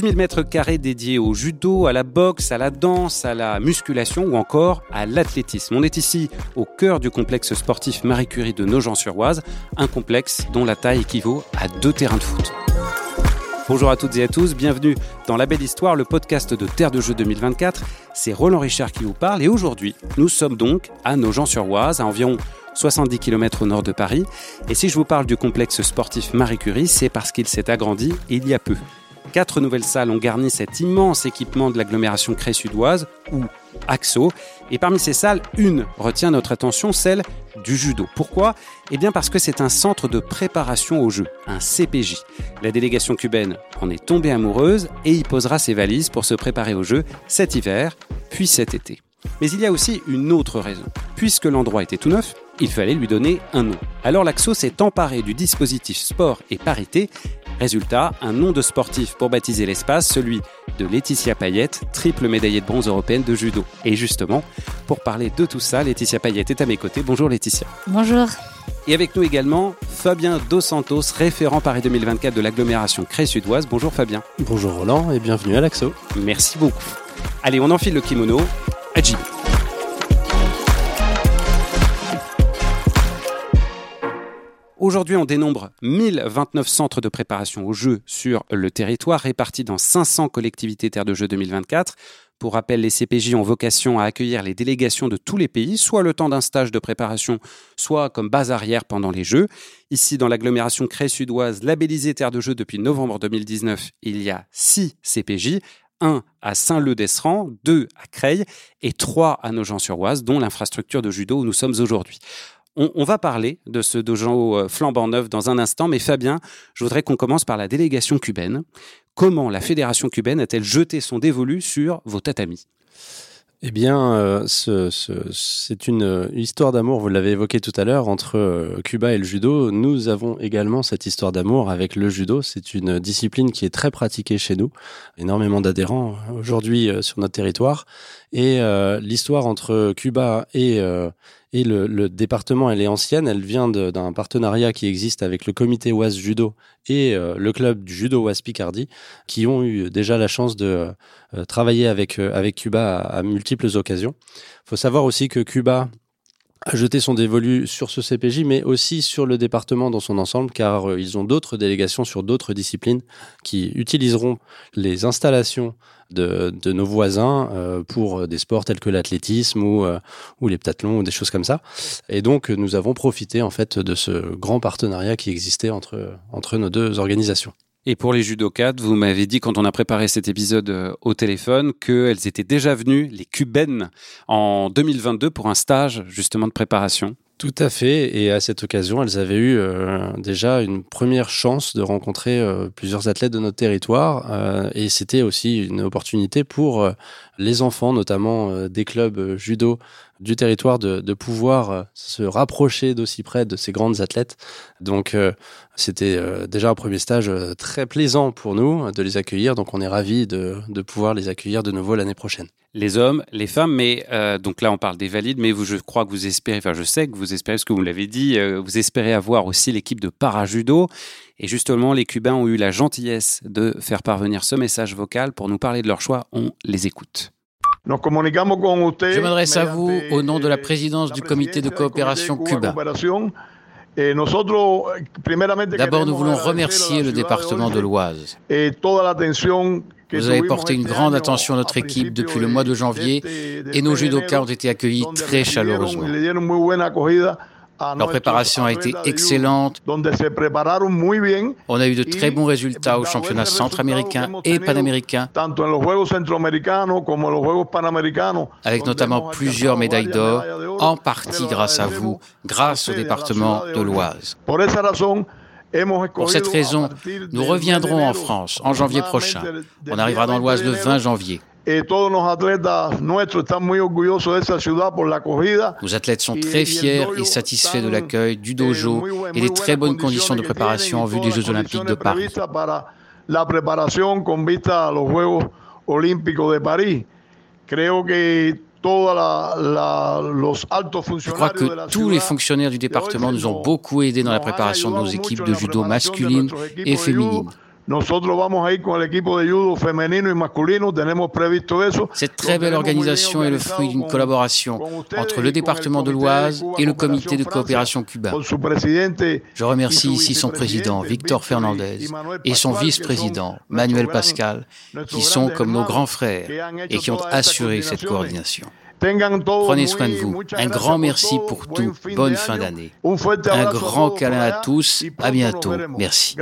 12 000 mètres carrés dédiés au judo, à la boxe, à la danse, à la musculation ou encore à l'athlétisme. On est ici au cœur du complexe sportif Marie Curie de Nogent-sur-Oise, un complexe dont la taille équivaut à deux terrains de foot. Bonjour à toutes et à tous, bienvenue dans La Belle Histoire, le podcast de Terre de Jeux 2024. C'est Roland Richard qui vous parle et aujourd'hui, nous sommes donc à Nogent-sur-Oise, à environ 70 km au nord de Paris. Et si je vous parle du complexe sportif Marie Curie, c'est parce qu'il s'est agrandi il y a peu. Quatre nouvelles salles ont garni cet immense équipement de l'agglomération Cré-Sudoise, ou AXO. Et parmi ces salles, une retient notre attention, celle du judo. Pourquoi? Eh bien parce que c'est un centre de préparation au jeu, un CPJ. La délégation cubaine en est tombée amoureuse et y posera ses valises pour se préparer au jeu cet hiver, puis cet été. Mais il y a aussi une autre raison. Puisque l'endroit était tout neuf, il fallait lui donner un nom. Alors l'AXO s'est emparé du dispositif sport et parité. Résultat, un nom de sportif pour baptiser l'espace, celui de Laetitia Payette, triple médaillée de bronze européenne de judo. Et justement, pour parler de tout ça, Laetitia Payette est à mes côtés. Bonjour Laetitia. Bonjour. Et avec nous également Fabien Dos Santos, référent Paris 2024 de l'agglomération Cré-Sudoise. Bonjour Fabien. Bonjour Roland et bienvenue à l'AXO. Merci beaucoup. Allez, on enfile le kimono. Ajib. Aujourd'hui, on dénombre 1029 centres de préparation aux Jeux sur le territoire, répartis dans 500 collectivités terres de jeux 2024. Pour rappel, les CPJ ont vocation à accueillir les délégations de tous les pays, soit le temps d'un stage de préparation, soit comme base arrière pendant les Jeux. Ici, dans l'agglomération Cré-Sudoise, labellisée Terre de Jeux depuis novembre 2019, il y a 6 CPJ, 1 à Saint-Leu-d'Esserand, 2 à Creil et 3 à Nogent-sur-Oise, dont l'infrastructure de judo où nous sommes aujourd'hui. On, va parler de ce dojo euh, flambant neuf dans un instant, mais Fabien, je voudrais qu'on commence par la délégation cubaine. Comment la fédération cubaine a-t-elle jeté son dévolu sur vos tatamis? Eh bien, euh, c'est une, histoire d'amour, vous l'avez évoqué tout à l'heure, entre euh, Cuba et le judo. Nous avons également cette histoire d'amour avec le judo. C'est une discipline qui est très pratiquée chez nous, énormément d'adhérents aujourd'hui sur notre territoire. Et l'histoire entre Cuba et, et le, le, département, elle est ancienne, elle vient d'un partenariat qui existe avec le comité OAS Judo et euh, le club du Judo OAS Picardie, qui ont eu déjà la chance de euh, travailler avec, euh, avec Cuba à, à multiples occasions. Il faut savoir aussi que Cuba a jeté son dévolu sur ce CPJ, mais aussi sur le département dans son ensemble, car ils ont d'autres délégations sur d'autres disciplines qui utiliseront les installations de, de nos voisins euh, pour des sports tels que l'athlétisme ou, euh, ou les ptathlons ou des choses comme ça. Et donc, nous avons profité en fait de ce grand partenariat qui existait entre, entre nos deux organisations. Et pour les judokas, vous m'avez dit quand on a préparé cet épisode euh, au téléphone qu'elles étaient déjà venues, les cubaines, en 2022 pour un stage justement de préparation. Tout à fait. Et à cette occasion, elles avaient eu euh, déjà une première chance de rencontrer euh, plusieurs athlètes de notre territoire. Et c'était aussi une opportunité pour les enfants, notamment des clubs judo du territoire, de, pouvoir se rapprocher d'aussi près de ces grandes athlètes. Donc, c'était déjà un premier stage très plaisant pour nous de les accueillir. Donc, on est ravis de, pouvoir les accueillir de nouveau l'année prochaine les hommes, les femmes, mais euh, donc là on parle des valides, mais vous, je crois que vous espérez, enfin je sais que vous espérez, parce que vous l'avez dit, euh, vous espérez avoir aussi l'équipe de parajudo. Et justement, les Cubains ont eu la gentillesse de faire parvenir ce message vocal pour nous parler de leur choix. On les écoute. Je m'adresse à vous au nom de la présidence du comité de coopération cubain. Eh, D'abord, nous voulons remercier le département de l'Oise. Vous avez porté une grande attention à notre équipe depuis le mois de janvier et nos judokas ont été accueillis très chaleureusement. Leur préparation a été excellente. On a eu de très bons résultats aux championnats centra-américains et panaméricains, avec notamment plusieurs médailles d'or, en partie grâce à vous, grâce au département de l'Oise. Pour cette raison, nous reviendrons en France en janvier prochain. On arrivera dans l'Oise le 20 janvier. Nos athlètes sont très fiers et satisfaits de l'accueil du dojo et des très bonnes conditions de préparation en vue des Jeux olympiques de Paris. La préparation con vista a los Juegos Olímpicos de Paris. Creo que je crois que tous les fonctionnaires du département nous ont beaucoup aidés dans la préparation de nos équipes de judo masculines et féminines. Cette très belle organisation est le fruit d'une collaboration entre le département de l'Oise et le comité de coopération Cuba. Je remercie ici son président, Victor Fernandez, et son vice-président, Manuel Pascal, qui sont comme nos grands frères et qui ont assuré cette coordination. Prenez soin de vous. Un grand merci pour tout. Bonne fin d'année. Un grand câlin à tous. À bientôt. Merci.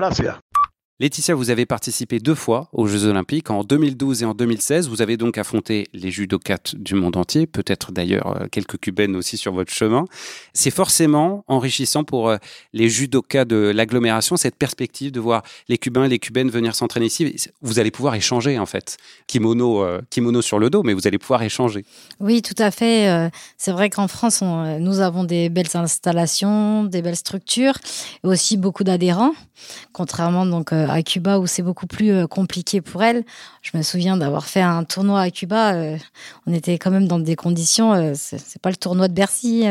Laetitia, vous avez participé deux fois aux Jeux Olympiques, en 2012 et en 2016. Vous avez donc affronté les judokates du monde entier, peut-être d'ailleurs euh, quelques cubaines aussi sur votre chemin. C'est forcément enrichissant pour euh, les judokas de l'agglomération, cette perspective de voir les Cubains et les Cubaines venir s'entraîner ici. Vous allez pouvoir échanger en fait. Kimono, euh, kimono sur le dos, mais vous allez pouvoir échanger. Oui, tout à fait. C'est vrai qu'en France, nous avons des belles installations, des belles structures, et aussi beaucoup d'adhérents, contrairement donc à Cuba où c'est beaucoup plus euh, compliqué pour elle. Je me souviens d'avoir fait un tournoi à Cuba. Euh, on était quand même dans des conditions. Euh, c'est pas le tournoi de Bercy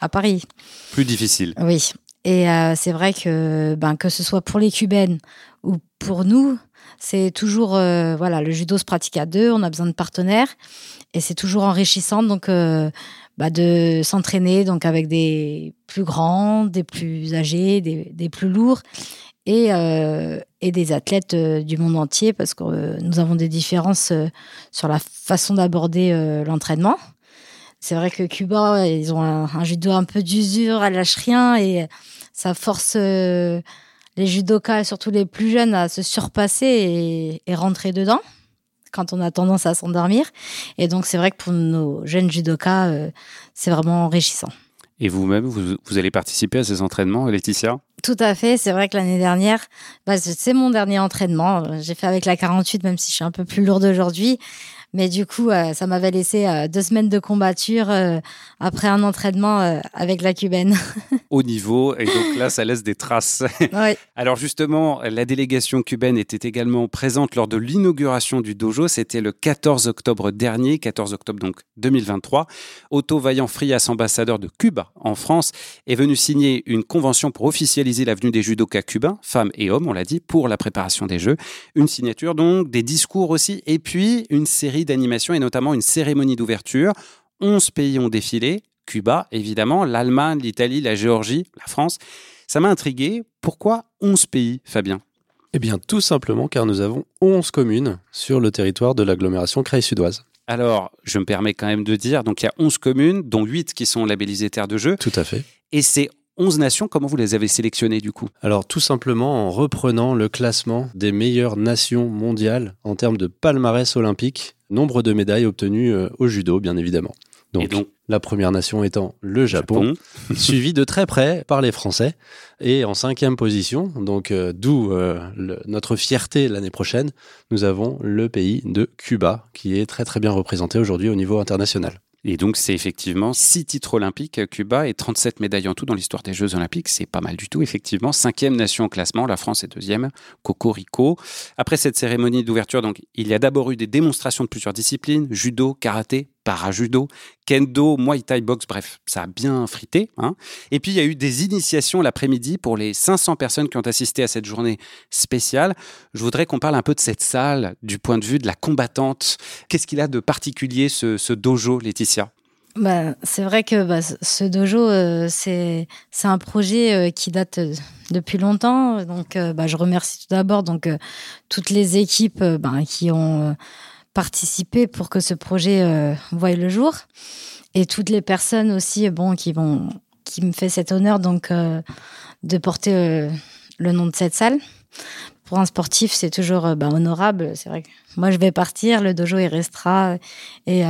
à Paris. Plus difficile. Oui. Et c'est vrai que ben, que ce soit pour les Cubaines ou pour nous, c'est toujours voilà le judo se pratique à deux. On a besoin de partenaires et c'est toujours enrichissant. Donc bah, de s'entraîner donc avec des plus grands, des plus âgés, des, des plus lourds et, euh, et des athlètes euh, du monde entier parce que euh, nous avons des différences sur la façon d'aborder l'entraînement. C'est vrai que Cuba, ils ont un, judo un peu d'usure, elle lâche rien et ça force les judokas, surtout les plus jeunes, à se surpasser et, rentrer dedans quand on a tendance à s'endormir. Et donc, c'est vrai que pour nos jeunes judokas, c'est vraiment enrichissant. Et vous-même, vous, vous, allez participer à ces entraînements, Laetitia? Tout à fait. C'est vrai que l'année dernière, bah, c'est mon dernier entraînement. J'ai fait avec la 48, même si je suis un peu plus lourde aujourd'hui. Mais du coup, euh, ça m'avait laissé euh, deux semaines de combatture euh, après un entraînement avec la cubaine. Au niveau, et donc là, ça laisse des traces. Oui. Alors justement, la délégation cubaine était également présente lors de l'inauguration du dojo. C'était le 14 octobre dernier, 14 octobre donc 2023. Otto Vaillant-Frias, ambassadeur de Cuba en France, est venu signer une convention pour officialiser l'avenue des judokas cubains, femmes et hommes, on l'a dit, pour la préparation des Jeux. Une signature donc, des discours aussi, et puis une série d'animation et notamment une cérémonie d'ouverture. 11 pays ont défilé, Cuba évidemment, l'Allemagne, l'Italie, la Géorgie, la France. Ça m'a intrigué. Pourquoi 11 pays, Fabien? Eh bien, tout simplement car nous avons 11 communes sur le territoire de l'agglomération Creil-Sudoise. Alors, je me permets quand même de dire, donc il y a 11 communes, dont 8 qui sont labellisées terres de jeu. Tout à fait. Et c'est 11 nations, comment vous les avez sélectionnées du coup? Alors tout simplement en reprenant le classement des meilleures nations mondiales en termes de palmarès olympique, nombre de médailles obtenues euh, au judo bien évidemment. Donc, la première nation étant le Japon, suivi de très près par les Français. Et en cinquième position, donc euh, d'où euh, notre fierté l'année prochaine, nous avons le pays de Cuba, qui est très très bien représenté aujourd'hui au niveau international. Et donc, c'est effectivement six titres olympiques, Cuba, et 37 médailles en tout dans l'histoire des Jeux olympiques. C'est pas mal du tout, effectivement. Cinquième nation au classement, la France est deuxième, Cocorico. Après cette cérémonie d'ouverture, donc, il y a d'abord eu des démonstrations de plusieurs disciplines, judo, karaté, para-judo, kendo, muay thai box, bref, ça a bien frité. Hein. Et puis il y a eu des initiations l'après-midi pour les 500 personnes qui ont assisté à cette journée spéciale. Je voudrais qu'on parle un peu de cette salle du point de vue de la combattante. Qu'est-ce qu'il a de particulier ce, dojo, Laetitia? Bah, c'est vrai que bah, ce dojo, euh, c'est un projet euh, qui date euh, depuis longtemps. Donc, bah, je remercie tout d'abord donc toutes les équipes bah, qui ont participer pour que ce projet euh, voie le jour. Et toutes les personnes aussi, bon, qui vont, qui me fait cet honneur donc euh, de porter euh, le nom de cette salle. Pour un sportif, c'est toujours bah, honorable. C'est vrai moi, je vais partir, le dojo il restera, et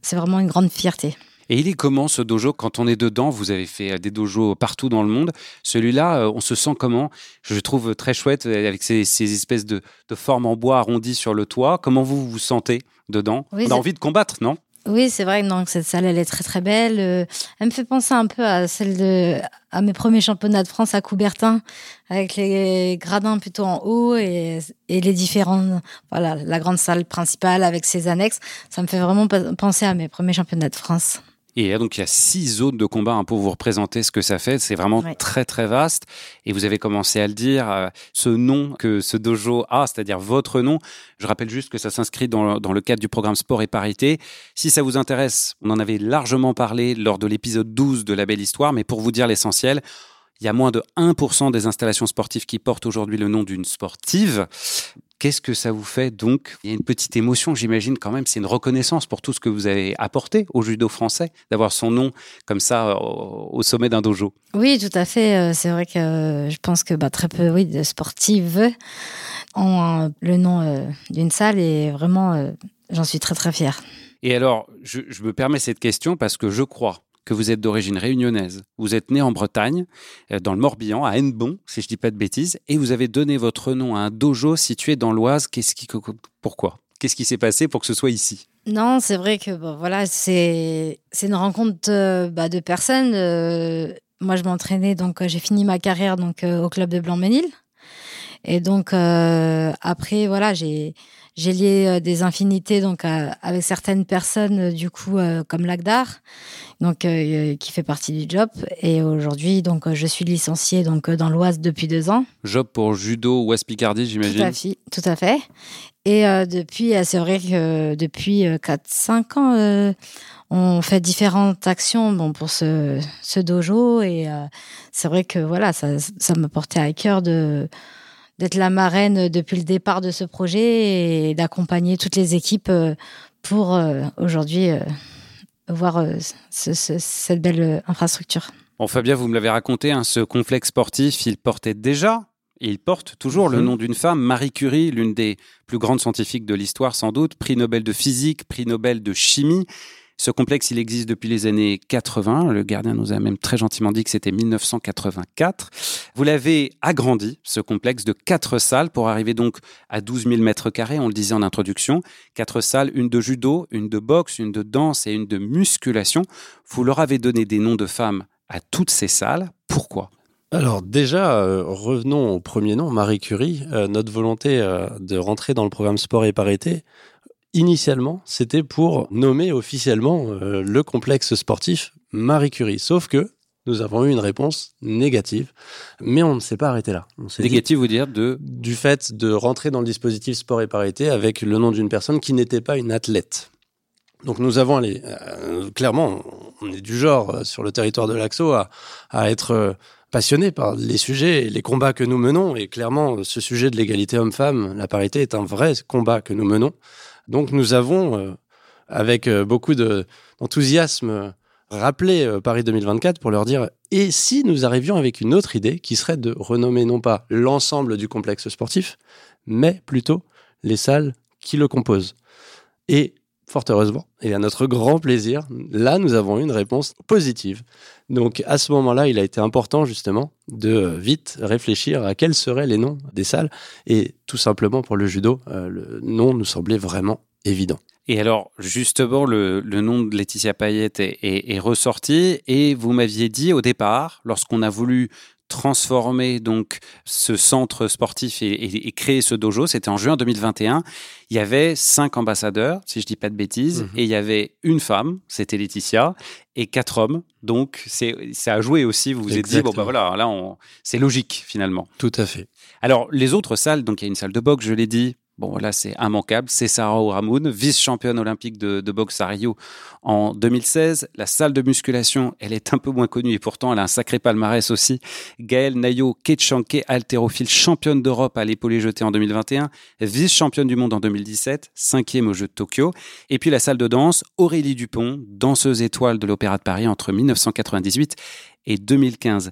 c'est vraiment une grande fierté. Et il est comment ce dojo quand on est dedans Vous avez fait euh, des dojos partout dans le monde. Celui-là, euh, on se sent comment? Je trouve très chouette euh, avec ces, espèces de, formes en bois arrondies sur le toit. Comment vous vous sentez dedans? On a envie de combattre, non? Oui, c'est vrai donc cette salle, elle est très très belle. Elle me fait penser un peu à celle de à mes premiers championnats de France à Coubertin, avec les gradins plutôt en haut et, et les différents, voilà, la grande salle principale avec ses annexes. Ça me fait vraiment penser à mes premiers championnats de France. Et donc il y a six zones de combat hein, pour vous représenter ce que ça fait. C'est vraiment très très vaste. Et vous avez commencé à le dire, euh, ce nom que ce dojo a, c'est-à-dire votre nom. Je rappelle juste que ça s'inscrit dans, dans, le cadre du programme Sport et Parité. Si ça vous intéresse, on en avait largement parlé lors de l'épisode 12 de La Belle Histoire, mais pour vous dire l'essentiel, il y a moins de 1% des installations sportives qui portent aujourd'hui le nom d'une sportive. Qu'est-ce que ça vous fait donc? Il y a une petite émotion, j'imagine quand même, c'est une reconnaissance pour tout ce que vous avez apporté au judo français, d'avoir son nom comme ça euh, au, sommet d'un dojo. Oui, tout à fait. Euh, c'est vrai que euh, je pense que bah, très peu oui, de sportives ont le nom d'une salle et vraiment, j'en suis très très fière. Et alors, je, je me permets cette question parce que je crois que vous êtes d'origine réunionnaise. Vous êtes né en Bretagne, euh, dans le Morbihan, à Hennebon, si je dis pas de bêtises, et vous avez donné votre nom à un dojo situé dans l'Oise. Qu'est-ce qui, pourquoi? Qu'est-ce qui s'est passé pour que ce soit ici? Non, c'est vrai que voilà, c'est c'est une rencontre euh, bah, de personnes. Euh, moi, je m'entraînais, donc j'ai fini ma carrière donc au club de Blanc-Ménil. Et donc après, voilà, j'ai j'ai lié euh, des infinités donc avec certaines personnes euh, du coup euh, comme Lagdar, donc qui fait partie du job. Et aujourd'hui donc je suis licenciée donc dans l'Oise depuis deux ans. Job pour judo Ouest Picardie j'imagine. Tout à fait, tout à fait. Et depuis c'est vrai que depuis 4-5 ans on fait différentes actions bon, pour ce, ce dojo et c'est vrai que voilà ça, ça m'a porté à cœur de d'être la marraine depuis le départ de ce projet et d'accompagner toutes les équipes euh, pour euh, aujourd'hui euh, voir cette belle infrastructure. Bon, Fabien, vous me l'avez raconté, hein, ce complexe sportif, il portait déjà et il porte toujours le mhm. nom d'une femme, Marie Curie, l'une des plus grandes scientifiques de l'histoire sans doute, prix Nobel de physique, prix Nobel de chimie. Ce complexe, il existe depuis les années 80. Le gardien nous a même très gentiment dit que c'était 1984. Vous l'avez agrandi, ce complexe, de quatre salles pour arriver donc à 12 000 mètres carrés, on le disait en introduction. Quatre salles, une de judo, une de boxe, une de danse et une de musculation. Vous leur avez donné des noms de femmes à toutes ces salles. Pourquoi? Alors déjà, euh, revenons au premier nom, Marie Curie. Euh, notre volonté euh, de rentrer dans le programme sport et parité, initialement, c'était pour nommer officiellement euh, le complexe sportif Marie Curie. Sauf que nous avons eu une réponse négative, mais on ne s'est pas arrêté là. Négative, vous dire de Du fait de rentrer dans le dispositif sport et parité avec le nom d'une personne qui n'était pas une athlète. Donc nous avons allé, euh, clairement, on est du genre euh, sur le territoire de l'Axo à, à être passionné par les sujets et les combats que nous menons. Et clairement, ce sujet de l'égalité homme-femme, la parité est un vrai combat que nous menons. Donc nous avons, euh, avec euh, beaucoup d'enthousiasme, rappelé euh, Paris 2024 pour leur dire et si nous arrivions avec une autre idée qui serait de renommer non pas l'ensemble du complexe sportif, mais plutôt les salles qui le composent. Fort heureusement, et à notre grand plaisir, là nous avons une réponse positive. Donc à ce moment-là, il a été important justement de vite réfléchir à quels seraient les noms des salles. Et tout simplement pour le judo, euh, le nom nous semblait vraiment évident. Et alors, justement, le, nom de Laetitia Payet est, ressorti et vous m'aviez dit au départ, lorsqu'on a voulu transformer donc ce centre sportif et, créer ce dojo, c'était en juin 2021. Il y avait cinq ambassadeurs, si je dis pas de bêtises, mhm. et il y avait une femme, c'était Laetitia, et quatre hommes. Donc c'est ça a joué aussi. Vous vous êtes dit bon ben voilà, là c'est logique finalement. Tout à fait. Alors les autres salles, donc il y a une salle de boxe, je l'ai dit, Bon, là, c'est immanquable. C'est Sarah Ouramoun, vice-championne olympique de, boxe à Rio en 2016. La salle de musculation, elle est un peu moins connue et pourtant, elle a un sacré palmarès aussi. Gaëlle Nayo Ketchanke, haltérophile, championne d'Europe à l'épaulé jeté en 2021, vice-championne du monde en 2017, cinquième aux Jeux de Tokyo. Et puis la salle de danse, Aurélie Dupont, danseuse étoile de l'Opéra de Paris entre 1998 et 2015.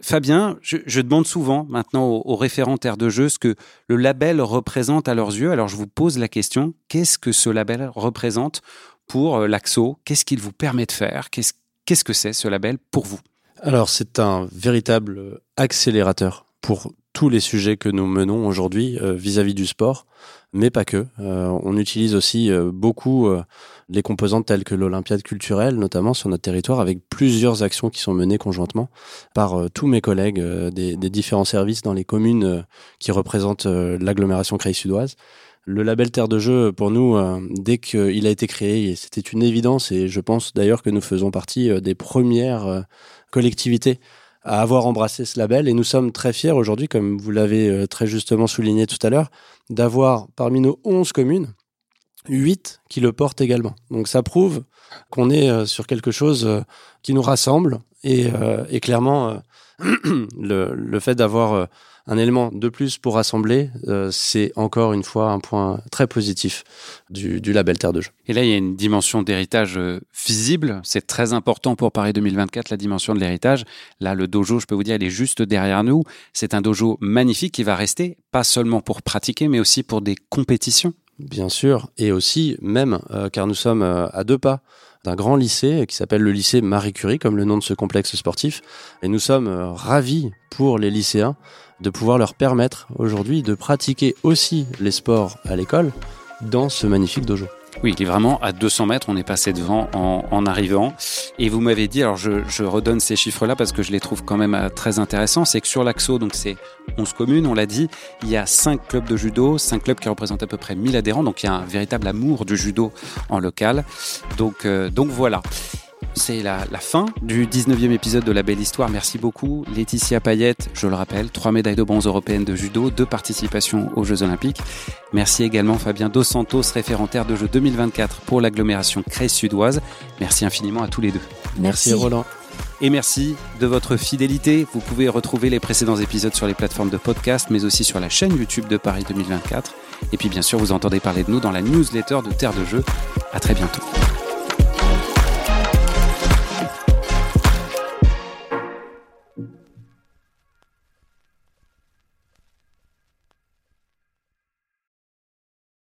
Fabien, je, demande souvent maintenant aux, aux, de jeu ce que le label représente à leurs yeux. Alors je vous pose la question, qu'est-ce que ce label représente pour euh, l'AXO Qu'est-ce qu'il vous permet de faire? Qu'est-ce que c'est ce label pour vous? Alors c'est un véritable accélérateur pour tous les sujets que nous menons aujourd'hui euh, vis-à-vis du sport, mais pas que. Euh, on utilise aussi beaucoup les composantes telles que l'Olympiade culturelle, notamment sur notre territoire, avec plusieurs actions qui sont menées conjointement par euh, tous mes collègues euh, des, différents services dans les communes euh, qui représentent l'agglomération Creil-Sudoise. Le label Terre de Jeu, pour nous, dès qu'il a été créé, c'était une évidence et je pense d'ailleurs que nous faisons partie des premières collectivités à avoir embrassé ce label. Et nous sommes très fiers aujourd'hui, comme vous l'avez très justement souligné tout à l'heure, d'avoir parmi nos 11 communes, 8 qui le portent également. Donc ça prouve qu'on est euh, sur quelque chose euh, qui nous rassemble et, et clairement le, fait d'avoir un élément de plus pour rassembler, euh, c'est encore une fois un point très positif du, label Terre de Jeu. Et là, il y a une dimension d'héritage euh, visible. C'est très important pour Paris 2024, la dimension de l'héritage. Là, le dojo, je peux vous dire, il est juste derrière nous. C'est un dojo magnifique qui va rester, pas seulement pour pratiquer, mais aussi pour des compétitions. Bien sûr, et aussi même, euh, car nous sommes à deux pas d'un grand lycée qui s'appelle le lycée Marie Curie, comme le nom de ce complexe sportif. Et nous sommes ravis pour les lycéens de pouvoir leur permettre aujourd'hui de pratiquer aussi les sports à l'école dans ce magnifique dojo. Oui, il est vraiment à 200 mètres, on est passé devant en, arrivant. Et vous m'avez dit, alors je, redonne ces chiffres-là parce que je les trouve quand même euh, très intéressants, c'est que sur l'Axo, donc c'est 11 communes, on l'a dit, il y a 5 clubs de judo, 5 clubs qui représentent à peu près 1000 adhérents, donc il y a un véritable amour du judo en local. Donc, euh, donc voilà. C'est la, fin du 19e épisode de La Belle Histoire. Merci beaucoup. Laetitia Payette, je le rappelle, trois médailles de bronze européennes de judo, deux participations aux Jeux Olympiques. Merci également Fabien Dos Santos, référentaire de Jeux 2024 pour l'agglomération Crèce Sudoise. Merci infiniment à tous les deux. Merci, merci Roland. Et merci de votre fidélité. Vous pouvez retrouver les précédents épisodes sur les plateformes de podcast, mais aussi sur la chaîne YouTube de Paris 2024. Et puis bien sûr, vous entendez parler de nous dans la newsletter de Terre de Jeux. À très bientôt.